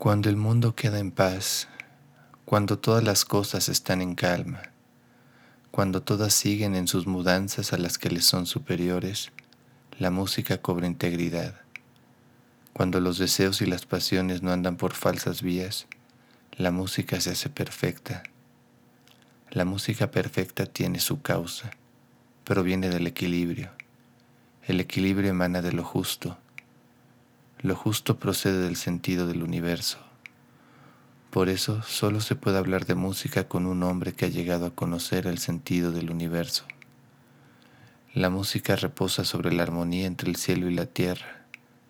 Cuando el mundo queda en paz, cuando todas las cosas están en calma, cuando todas siguen en sus mudanzas a las que les son superiores, la música cobra integridad. Cuando los deseos y las pasiones no andan por falsas vías, la música se hace perfecta la música perfecta tiene su causa, pero viene del equilibrio. El equilibrio emana de lo justo. Lo justo procede del sentido del universo. Por eso solo se puede hablar de música con un hombre que ha llegado a conocer el sentido del universo. La música reposa sobre la armonía entre el cielo y la tierra,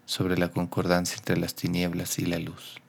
sobre la concordancia entre las tinieblas y la luz.